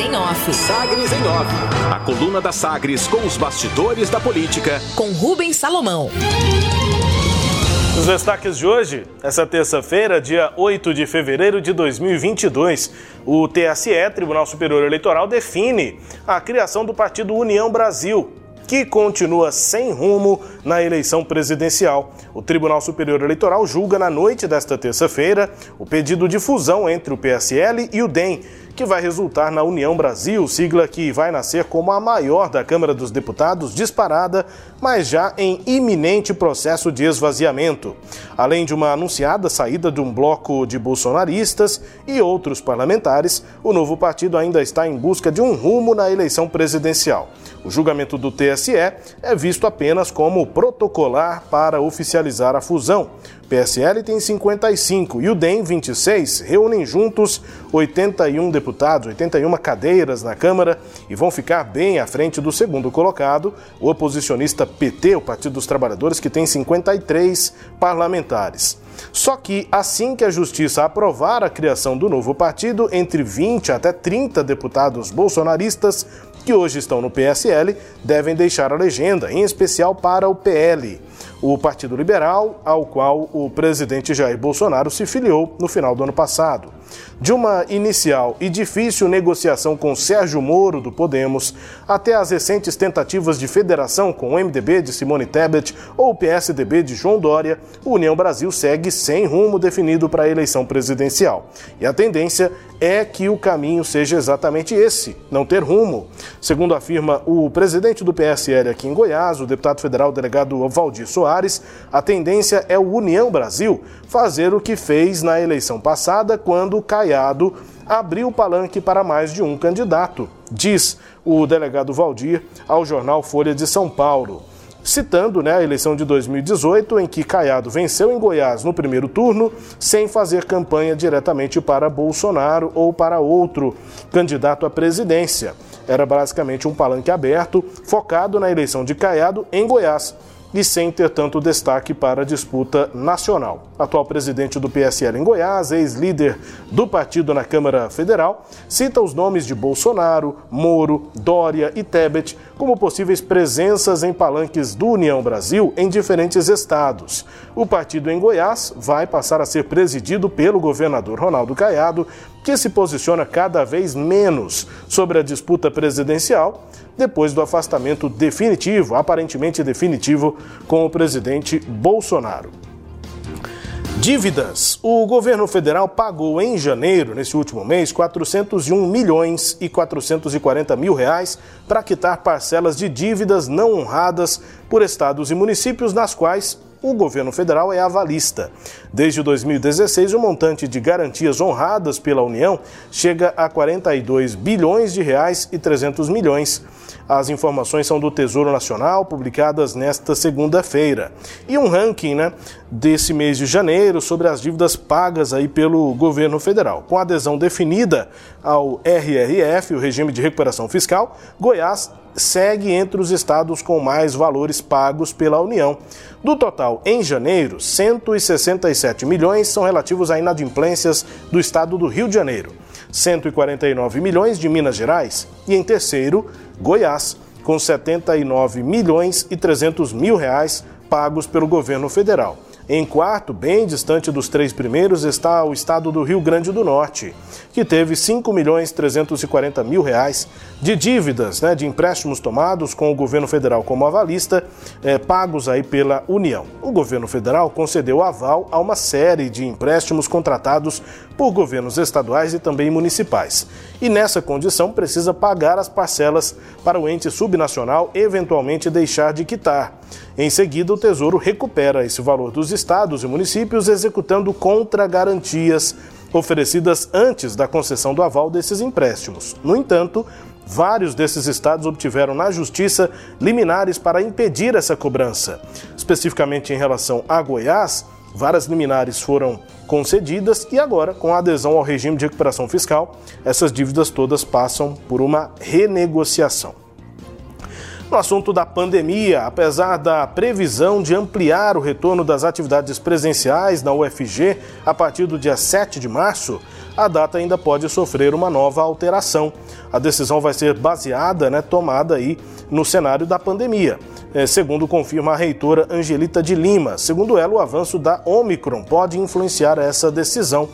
em Off. Sagres em Off. A coluna da Sagres com os bastidores da política. Com Rubens Salomão. Os destaques de hoje, essa terça-feira, dia 8 de fevereiro de 2022, o TSE, Tribunal Superior Eleitoral, define a criação do partido União Brasil, que continua sem rumo na eleição presidencial. O Tribunal Superior Eleitoral julga na noite desta terça-feira o pedido de fusão entre o PSL e o DEM que vai resultar na União Brasil, sigla que vai nascer como a maior da Câmara dos Deputados, disparada, mas já em iminente processo de esvaziamento. Além de uma anunciada saída de um bloco de bolsonaristas e outros parlamentares, o novo partido ainda está em busca de um rumo na eleição presidencial. O julgamento do TSE é visto apenas como protocolar para oficializar a fusão. PSL tem 55 e o DEM 26 reúnem juntos 81 deputados, 81 cadeiras na Câmara e vão ficar bem à frente do segundo colocado, o oposicionista PT, o Partido dos Trabalhadores, que tem 53 parlamentares. Só que assim que a Justiça aprovar a criação do novo partido, entre 20 até 30 deputados bolsonaristas que hoje estão no PSL devem deixar a legenda, em especial para o PL o Partido Liberal, ao qual o presidente Jair Bolsonaro se filiou no final do ano passado. De uma inicial e difícil negociação com Sérgio Moro, do Podemos, até as recentes tentativas de federação com o MDB de Simone Tebet ou o PSDB de João Dória, o União Brasil segue sem rumo definido para a eleição presidencial. E a tendência é que o caminho seja exatamente esse, não ter rumo. Segundo afirma o presidente do PSL aqui em Goiás, o deputado federal delegado Valdir Soares, a tendência é o União Brasil fazer o que fez na eleição passada, quando Caiado abriu o palanque para mais de um candidato, diz o delegado Valdir ao jornal Folha de São Paulo citando né, a eleição de 2018, em que Caiado venceu em Goiás no primeiro turno, sem fazer campanha diretamente para Bolsonaro ou para outro candidato à presidência. Era basicamente um palanque aberto, focado na eleição de Caiado em Goiás e sem ter tanto destaque para a disputa nacional. Atual presidente do PSL em Goiás, ex-líder do partido na Câmara Federal, cita os nomes de Bolsonaro, Moro, Dória e Tebet como possíveis presenças em palanques do União Brasil em diferentes estados. O partido em Goiás vai passar a ser presidido pelo governador Ronaldo Caiado, que se posiciona cada vez menos sobre a disputa presidencial depois do afastamento definitivo, aparentemente definitivo, com o presidente Bolsonaro. Dívidas. O governo federal pagou em janeiro, nesse último mês, 401 milhões e 440 mil reais para quitar parcelas de dívidas não honradas por estados e municípios nas quais o governo federal é avalista. Desde 2016, o montante de garantias honradas pela União chega a 42 bilhões de reais e 300 milhões. As informações são do Tesouro Nacional, publicadas nesta segunda-feira. E um ranking né, desse mês de janeiro sobre as dívidas pagas aí pelo governo federal. Com adesão definida ao RRF, o Regime de Recuperação Fiscal, Goiás segue entre os estados com mais valores pagos pela União. Do total, em janeiro, 167 milhões são relativos a inadimplências do estado do Rio de Janeiro, 149 milhões de Minas Gerais e, em terceiro, Goiás, com 79 milhões e 300 mil reais pagos pelo governo federal. Em quarto, bem distante dos três primeiros, está o estado do Rio Grande do Norte, que teve 5 milhões 340 mil reais de dívidas, né, de empréstimos tomados com o governo federal como avalista, eh, pagos aí pela União. O governo federal concedeu aval a uma série de empréstimos contratados por governos estaduais e também municipais. E nessa condição precisa pagar as parcelas para o ente subnacional eventualmente deixar de quitar. Em seguida, o Tesouro recupera esse valor dos estados e municípios, executando contra-garantias oferecidas antes da concessão do aval desses empréstimos. No entanto, vários desses estados obtiveram na Justiça liminares para impedir essa cobrança. Especificamente em relação a Goiás, várias liminares foram concedidas e agora, com a adesão ao regime de recuperação fiscal, essas dívidas todas passam por uma renegociação. No assunto da pandemia, apesar da previsão de ampliar o retorno das atividades presenciais na UFG a partir do dia 7 de março, a data ainda pode sofrer uma nova alteração. A decisão vai ser baseada, né, tomada aí no cenário da pandemia. É, segundo confirma a reitora Angelita de Lima. Segundo ela, o avanço da Omicron pode influenciar essa decisão.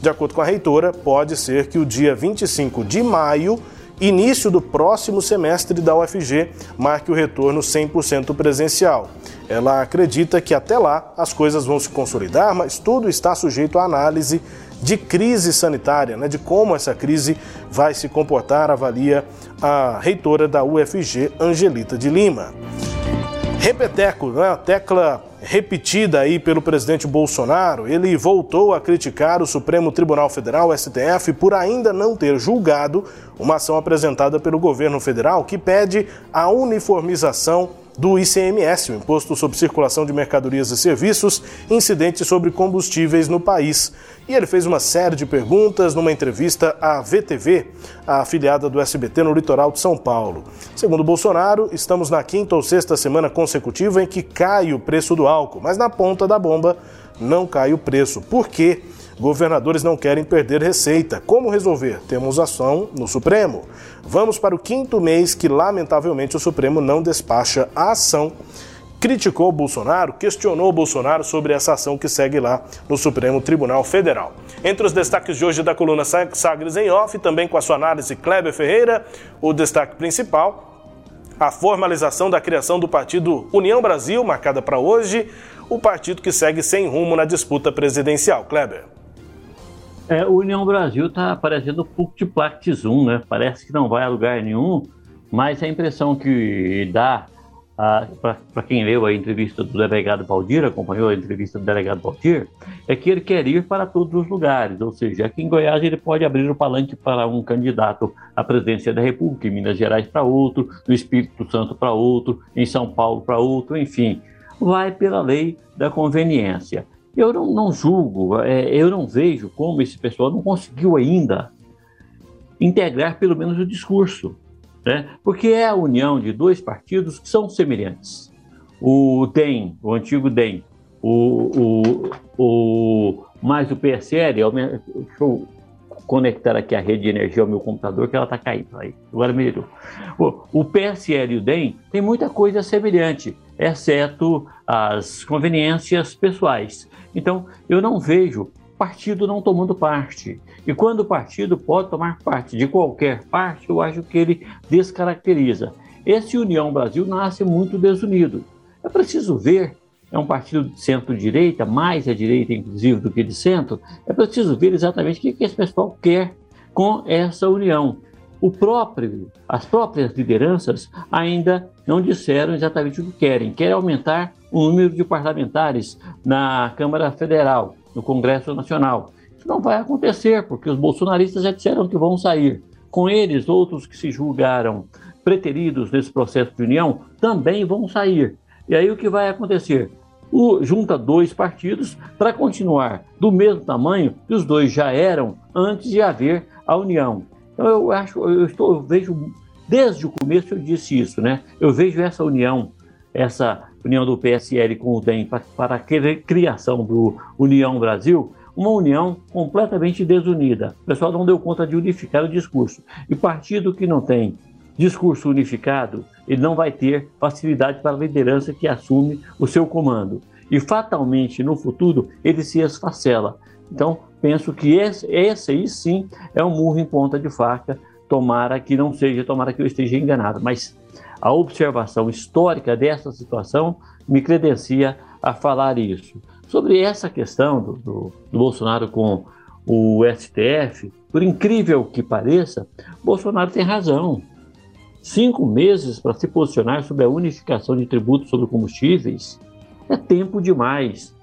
De acordo com a reitora, pode ser que o dia 25 de maio início do próximo semestre da UFG marque o retorno 100% presencial. Ela acredita que até lá as coisas vão se consolidar, mas tudo está sujeito à análise de crise sanitária, né, de como essa crise vai se comportar, avalia a reitora da UFG, Angelita de Lima. Repeteco, né, a tecla repetida aí pelo presidente Bolsonaro, ele voltou a criticar o Supremo Tribunal Federal, STF, por ainda não ter julgado uma ação apresentada pelo governo federal que pede a uniformização do ICMS, o Imposto sobre Circulação de Mercadorias e Serviços, incidentes sobre combustíveis no país. E ele fez uma série de perguntas numa entrevista à VTV, a afiliada do SBT no litoral de São Paulo. Segundo Bolsonaro, estamos na quinta ou sexta semana consecutiva em que cai o preço do álcool, mas na ponta da bomba não cai o preço. Por quê? Governadores não querem perder receita. Como resolver? Temos ação no Supremo. Vamos para o quinto mês que, lamentavelmente, o Supremo não despacha a ação. Criticou Bolsonaro, questionou Bolsonaro sobre essa ação que segue lá no Supremo Tribunal Federal. Entre os destaques de hoje da coluna Sagres em Off, também com a sua análise Kleber Ferreira, o destaque principal, a formalização da criação do partido União Brasil, marcada para hoje, o partido que segue sem rumo na disputa presidencial. Kleber. É, o União Brasil está parecendo Puktiplact Zoom, né? Parece que não vai a lugar nenhum, mas a impressão que dá para quem leu a entrevista do delegado Valdir, acompanhou a entrevista do delegado Valdir, é que ele quer ir para todos os lugares, ou seja, aqui em Goiás ele pode abrir o palanque para um candidato à presidência da República, em Minas Gerais para outro, no Espírito Santo para outro, em São Paulo para outro, enfim, vai pela lei da conveniência. Eu não, não julgo, é, eu não vejo como esse pessoal não conseguiu ainda integrar pelo menos o discurso, né? porque é a união de dois partidos que são semelhantes. O DEM, o antigo DEM, o, o, o mais o PSL, deixa eu conectar aqui a rede de energia ao meu computador que ela está caindo. Aí, agora melhorou. O, o PSL e o DEM tem muita coisa semelhante, exceto as conveniências pessoais. Então, eu não vejo partido não tomando parte. E quando o partido pode tomar parte de qualquer parte, eu acho que ele descaracteriza. Esse União Brasil nasce muito desunido. É preciso ver, é um partido de centro-direita, mais à direita, inclusive, do que de centro. É preciso ver exatamente o que esse pessoal quer com essa união. O próprio, as próprias lideranças ainda não disseram exatamente o que querem. Querem aumentar o número de parlamentares na Câmara Federal, no Congresso Nacional. Isso não vai acontecer, porque os bolsonaristas já disseram que vão sair. Com eles, outros que se julgaram preteridos nesse processo de união também vão sair. E aí o que vai acontecer? O, junta dois partidos para continuar do mesmo tamanho que os dois já eram antes de haver a união. Então eu acho, eu estou, eu vejo desde o começo eu disse isso, né? Eu vejo essa união, essa união do PSL com o DEM para, a criação do União Brasil, uma união completamente desunida. O pessoal não deu conta de unificar o discurso. E partido que não tem discurso unificado, ele não vai ter facilidade para a liderança que assume o seu comando. E fatalmente, no futuro, ele se esfacela. Então, penso que esse, esse aí sim é um murro em ponta de faca. Tomara que não seja, tomara que eu esteja enganado. Mas a observação histórica dessa situação me credencia a falar isso. Sobre essa questão do, do, do Bolsonaro com o STF, por incrível que pareça, Bolsonaro tem razão. Cinco meses para se posicionar sobre a unificação de tributos sobre combustíveis é tempo demais.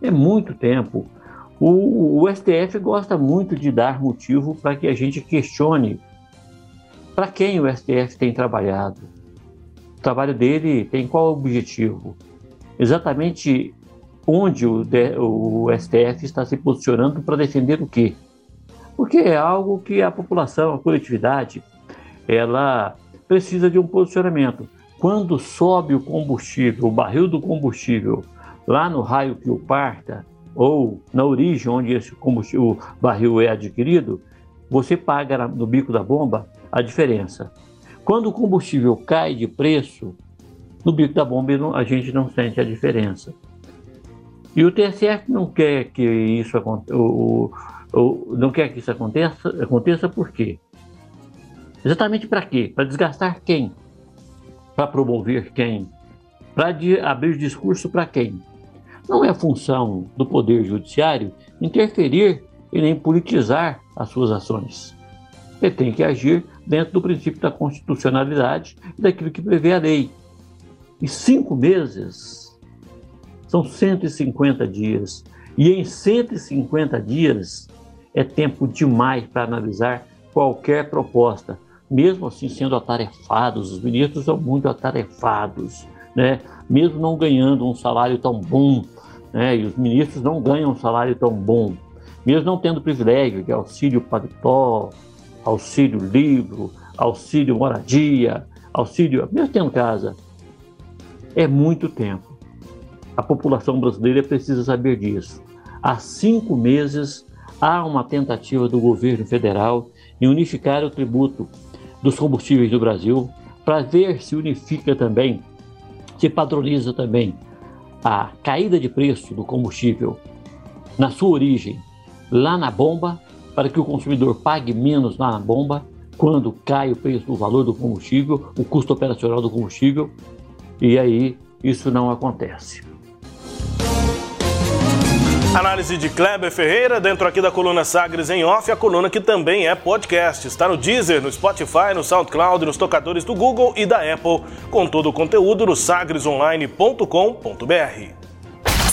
É muito tempo. O, o STF gosta muito de dar motivo para que a gente questione para quem o STF tem trabalhado. O trabalho dele tem qual objetivo? Exatamente onde o, o STF está se posicionando para defender o quê? Porque é algo que a população, a coletividade, ela precisa de um posicionamento. Quando sobe o combustível, o barril do combustível, lá no raio que o parta, ou na origem onde esse combustível, o barril é adquirido, você paga no bico da bomba a diferença. Quando o combustível cai de preço, no bico da bomba a gente não sente a diferença. E o TSF não quer que isso aconteça, não quer que isso aconteça, aconteça por quê? Exatamente para quê? Para desgastar quem? Para promover quem? Para abrir discurso para quem? Não é função do Poder Judiciário interferir e nem politizar as suas ações. Ele tem que agir dentro do princípio da constitucionalidade e daquilo que prevê a lei. E cinco meses são 150 dias. E em 150 dias é tempo demais para analisar qualquer proposta, mesmo assim sendo atarefados. Os ministros são muito atarefados, né? mesmo não ganhando um salário tão bom. Né? E os ministros não ganham um salário tão bom mesmo não tendo privilégio de auxílio paletó, auxílio livro, auxílio moradia, auxílio, mesmo tendo casa, é muito tempo. A população brasileira precisa saber disso. Há cinco meses há uma tentativa do governo federal em unificar o tributo dos combustíveis do Brasil para ver se unifica também, se padroniza também a caída de preço do combustível na sua origem lá na bomba, para que o consumidor pague menos na bomba, quando cai o preço do valor do combustível, o custo operacional do combustível, e aí isso não acontece. Análise de Kleber Ferreira, dentro aqui da coluna Sagres em Off, a coluna que também é podcast. Está no Deezer, no Spotify, no SoundCloud, nos tocadores do Google e da Apple, com todo o conteúdo no sagresonline.com.br.